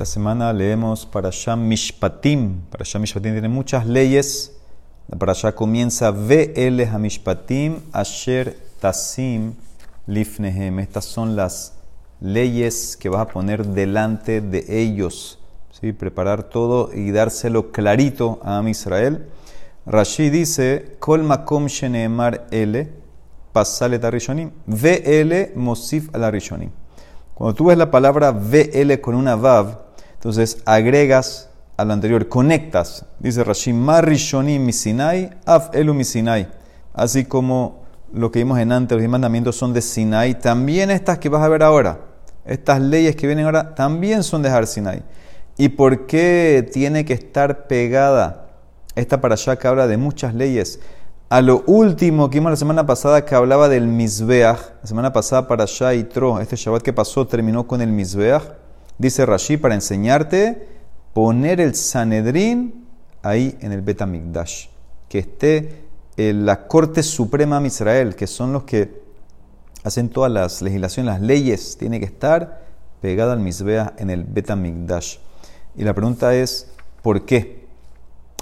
Esta semana leemos para Sham Mishpatim. Para Sham Mishpatim tiene muchas leyes. Para allá comienza Ve'ele Hamishpatim Asher Tasim Lifnehem. Estas son las leyes que vas a poner delante de ellos. ¿Sí? Preparar todo y dárselo clarito a Am Israel. Rashi dice: Kol makom sheneemar ele pasale tarishonim. Ve'ele mosif al rishonim. Cuando tú ves la palabra VL con una Vav, entonces agregas a lo anterior, conectas. Dice Rashi, Marishoni misinai, af elu misinai. Así como lo que vimos en antes, los mandamientos son de Sinai, también estas que vas a ver ahora, estas leyes que vienen ahora, también son de Har Sinai. ¿Y por qué tiene que estar pegada esta para allá que habla de muchas leyes? a lo último que vimos la semana pasada que hablaba del Mizbeach, la semana pasada para Shah y Tro, este Shabbat que pasó terminó con el Mizbeach, dice Rashi para enseñarte poner el Sanedrín ahí en el Betamigdash, que esté en la Corte Suprema de Israel, que son los que hacen todas las legislaciones, las leyes, tiene que estar pegada al Mizbeach en el Betamigdash. Y la pregunta es, ¿por qué?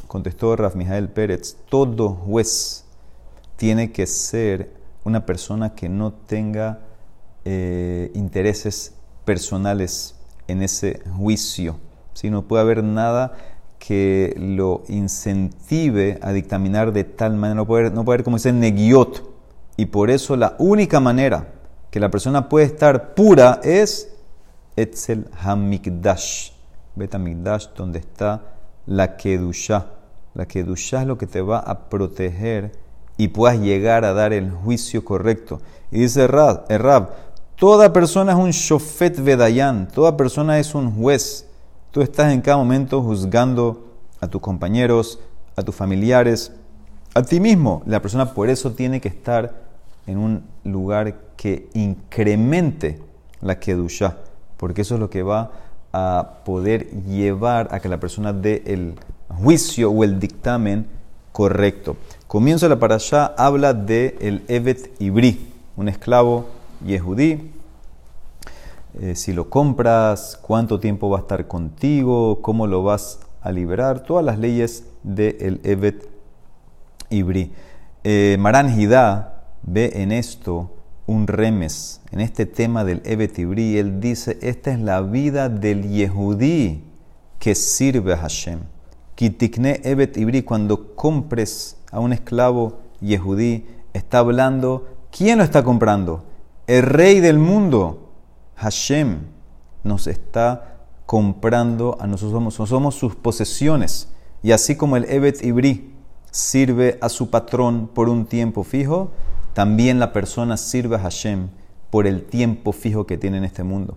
contestó Raf Mijael Pérez, todo juez tiene que ser una persona que no tenga eh, intereses personales en ese juicio. Si No puede haber nada que lo incentive a dictaminar de tal manera, no puede, no puede haber como dice negiot. Y por eso la única manera que la persona puede estar pura es Etzel Hamikdash, Betamikdash, donde está la Kedushah la que ducha es lo que te va a proteger y puedas llegar a dar el juicio correcto. Y dice Rab, eh, toda persona es un shofet vedayan, toda persona es un juez. Tú estás en cada momento juzgando a tus compañeros, a tus familiares, a ti mismo. La persona por eso tiene que estar en un lugar que incremente la kedusha, porque eso es lo que va a poder llevar a que la persona dé el juicio o el dictamen correcto. Comienzo la allá habla de el Evet Ibri, un esclavo yehudí. Eh, si lo compras, cuánto tiempo va a estar contigo, cómo lo vas a liberar, todas las leyes del el Evet Ibri. Eh, Maran ve en esto un remes, en este tema del Evet Ibri, él dice, esta es la vida del yehudí que sirve a Hashem. Kitikne Evet Ibri, cuando compres a un esclavo yehudí, está hablando, ¿quién lo está comprando? El rey del mundo, Hashem, nos está comprando a nosotros, somos, somos sus posesiones. Y así como el Evet Ibri sirve a su patrón por un tiempo fijo, también la persona sirve a Hashem por el tiempo fijo que tiene en este mundo.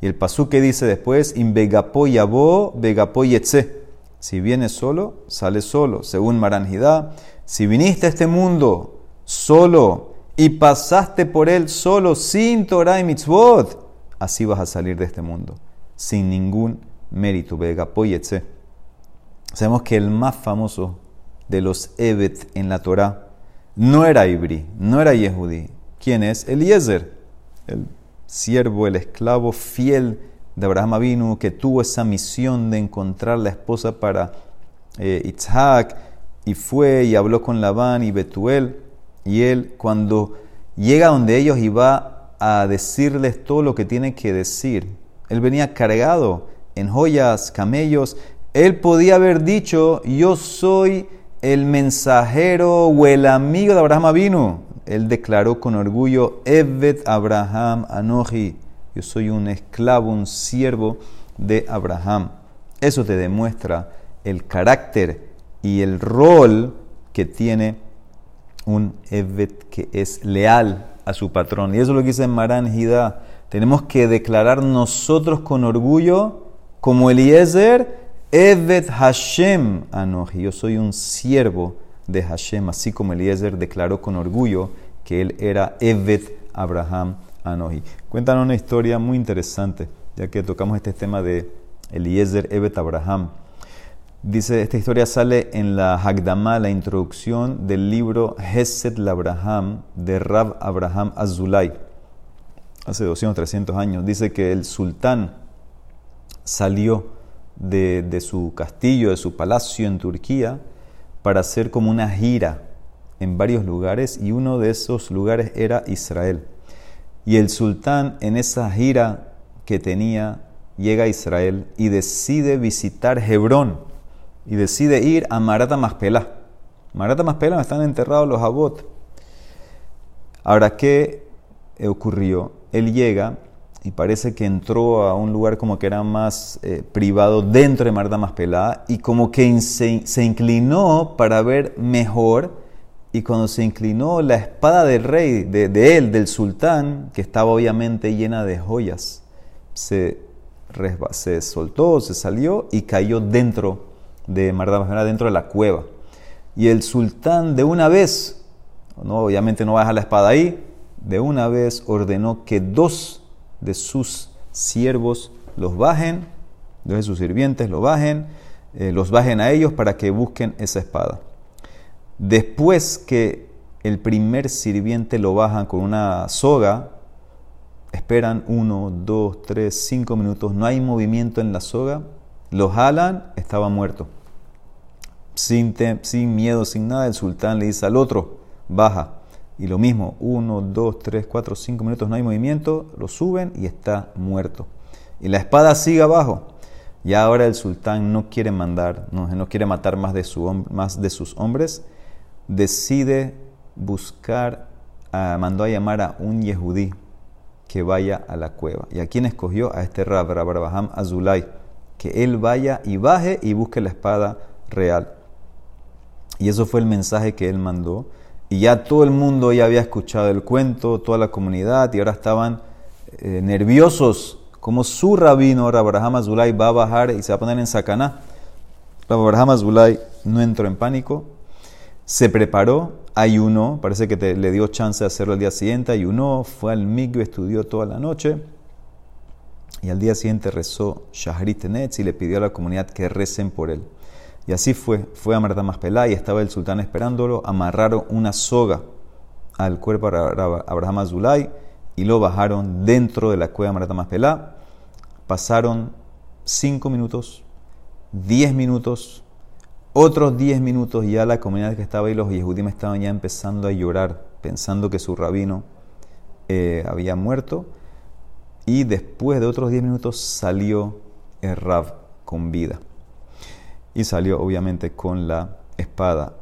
Y el pasú que dice después, Invegapo yabo, vegapo yetze. Si vienes solo, sales solo, según Maranjidá. Si viniste a este mundo solo y pasaste por él solo, sin Torah y mitzvot, así vas a salir de este mundo, sin ningún mérito. Vegapoyetse. Sabemos que el más famoso de los Evet en la Torah no era Ibri, no era Yehudi. ¿Quién es? Eliezer, el siervo, el esclavo fiel de Abraham vino que tuvo esa misión de encontrar la esposa para eh, y fue y habló con Labán y Betuel, y él cuando llega donde ellos iba a decirles todo lo que tiene que decir, él venía cargado en joyas, camellos, él podía haber dicho, yo soy el mensajero o el amigo de Abraham vino. Él declaró con orgullo, Evet Abraham Anoji yo soy un esclavo, un siervo de Abraham. Eso te demuestra el carácter y el rol que tiene un Evet que es leal a su patrón. Y eso es lo que dice Maran Hida. Tenemos que declarar nosotros con orgullo, como Eliezer, Evet Hashem Anoji. Yo soy un siervo de Hashem, así como Eliezer declaró con orgullo que él era Evet Abraham Anoji. Cuentan una historia muy interesante, ya que tocamos este tema de Eliezer Evet Abraham. Dice, esta historia sale en la Hagdamah, la introducción del libro Hesed Abraham de Rab Abraham Azulay, hace 200, 300 años. Dice que el sultán salió de, de su castillo, de su palacio en Turquía, para hacer como una gira en varios lugares y uno de esos lugares era Israel. Y el sultán en esa gira que tenía llega a Israel y decide visitar Hebrón y decide ir a Marata Maspelá. Marata Maspelá están enterrados los Abot. Ahora, ¿qué ocurrió? Él llega y parece que entró a un lugar como que era más eh, privado dentro de Marta Maspelá y como que se, inclinó para ver mejor y cuando se inclinó la espada del rey, de, de él, del sultán, que estaba obviamente llena de joyas, se, se soltó, se salió y cayó dentro de Marta Maspelá, dentro de la cueva. Y el sultán de una vez, no, obviamente no va a dejar la espada ahí, de una vez ordenó que dos de sus siervos los bajen, de sus sirvientes lo bajen, eh, los bajen a ellos para que busquen esa espada. Después que el primer sirviente lo bajan con una soga, esperan uno, dos, tres, cinco minutos, no hay movimiento en la soga, lo jalan, estaba muerto. Sin, sin miedo, sin nada, el sultán le dice al otro, baja. Y lo mismo, uno, dos, tres, cuatro, cinco minutos no hay movimiento, lo suben y está muerto. Y la espada sigue abajo. Y ahora el sultán no quiere mandar, no, quiere matar más de, sus hombres, decide buscar, mandó a llamar a un yehudí que vaya a la cueva. ¿Y a quién escogió? A este Rab, Rabaham Azulay, que él vaya y baje y busque la espada real. Y eso fue el mensaje que él mandó y ya todo el mundo ya había escuchado el cuento, toda la comunidad, y ahora estaban eh, nerviosos, como su rabino, Abraham Azulay, va a bajar y se va a poner en sacaná. Abraham Azulay no entró en pánico, se preparó, ayunó, parece que le dio chance de hacerlo al día siguiente, ayunó, fue al migbe, estudió toda la noche, y al día siguiente rezó Shahrit Netz y le pidió a la comunidad que recen por él. Y así fue. Fue a Marta Maspelá y estaba el sultán esperándolo. Amarraron una soga al cuerpo de Abraham Azulay y lo bajaron dentro de la cueva de Marta Maspelá. Pasaron cinco minutos, diez minutos, otros diez minutos y ya la comunidad que estaba ahí, los Yehudim estaban ya empezando a llorar, pensando que su rabino eh, había muerto. Y después de otros diez minutos salió el Rab con vida y salió obviamente con la espada.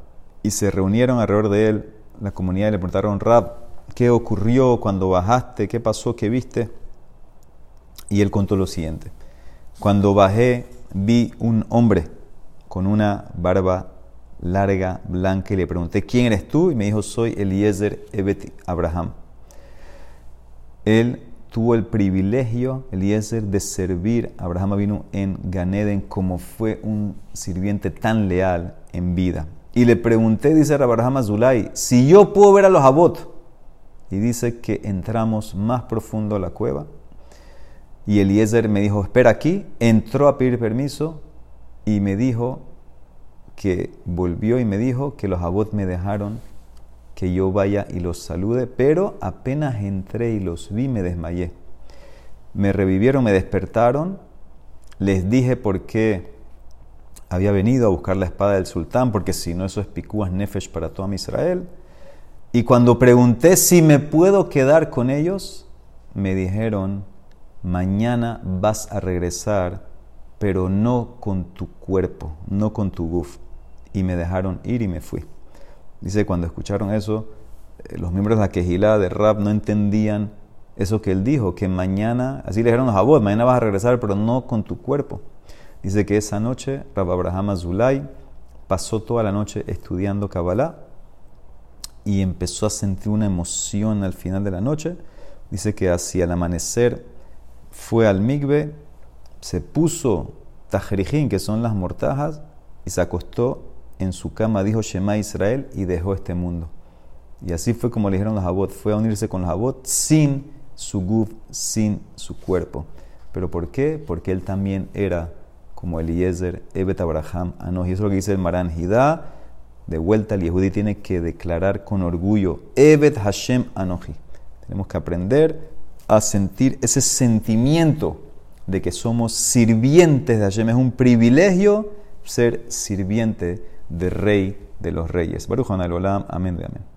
Y se reunieron alrededor de él la comunidad le preguntaron, Rab, ¿qué ocurrió cuando bajaste? ¿Qué pasó? ¿Qué viste? Y él contó lo siguiente. Cuando bajé vi un hombre con una barba larga, blanca, y le pregunté, ¿quién eres tú? Y me dijo, soy Eliezer Ebet Abraham. Él tuvo el privilegio, Eliezer, de servir a Abraham vino en Ganeden como fue un sirviente tan leal en vida. Y le pregunté, dice Abraham Azulay, si yo puedo ver a los Abot. Y dice que entramos más profundo a la cueva. Y Eliezer me dijo, espera aquí. Entró a pedir permiso y me dijo que volvió y me dijo que los Abot me dejaron que yo vaya y los salude, pero apenas entré y los vi me desmayé. Me revivieron, me despertaron, les dije por qué había venido a buscar la espada del sultán, porque si no eso es picúas nefesh para toda Israel. Y cuando pregunté si me puedo quedar con ellos, me dijeron, mañana vas a regresar, pero no con tu cuerpo, no con tu guf. Y me dejaron ir y me fui. Dice, cuando escucharon eso, eh, los miembros de la quejilá de rap no entendían eso que él dijo, que mañana, así le dijeron a Jabot, mañana vas a regresar, pero no con tu cuerpo. Dice que esa noche Rab Abraham Azulay pasó toda la noche estudiando Kabbalah y empezó a sentir una emoción al final de la noche. Dice que hacia el amanecer fue al migbe, se puso tajrijín, que son las mortajas, y se acostó en su cama dijo Shema Israel y dejó este mundo. Y así fue como le dijeron los Abot, fue a unirse con los Abot sin su guf, sin su cuerpo. ¿Pero por qué? Porque él también era como Eliezer, Ebet Abraham, Anoji. Eso es lo que dice el Maran Hidá. De vuelta, el Yehudi tiene que declarar con orgullo, Evet Hashem Anoji. Tenemos que aprender a sentir ese sentimiento de que somos sirvientes de Hashem. Es un privilegio ser sirviente del Rey de los Reyes. Baruch Olam, amén de amén.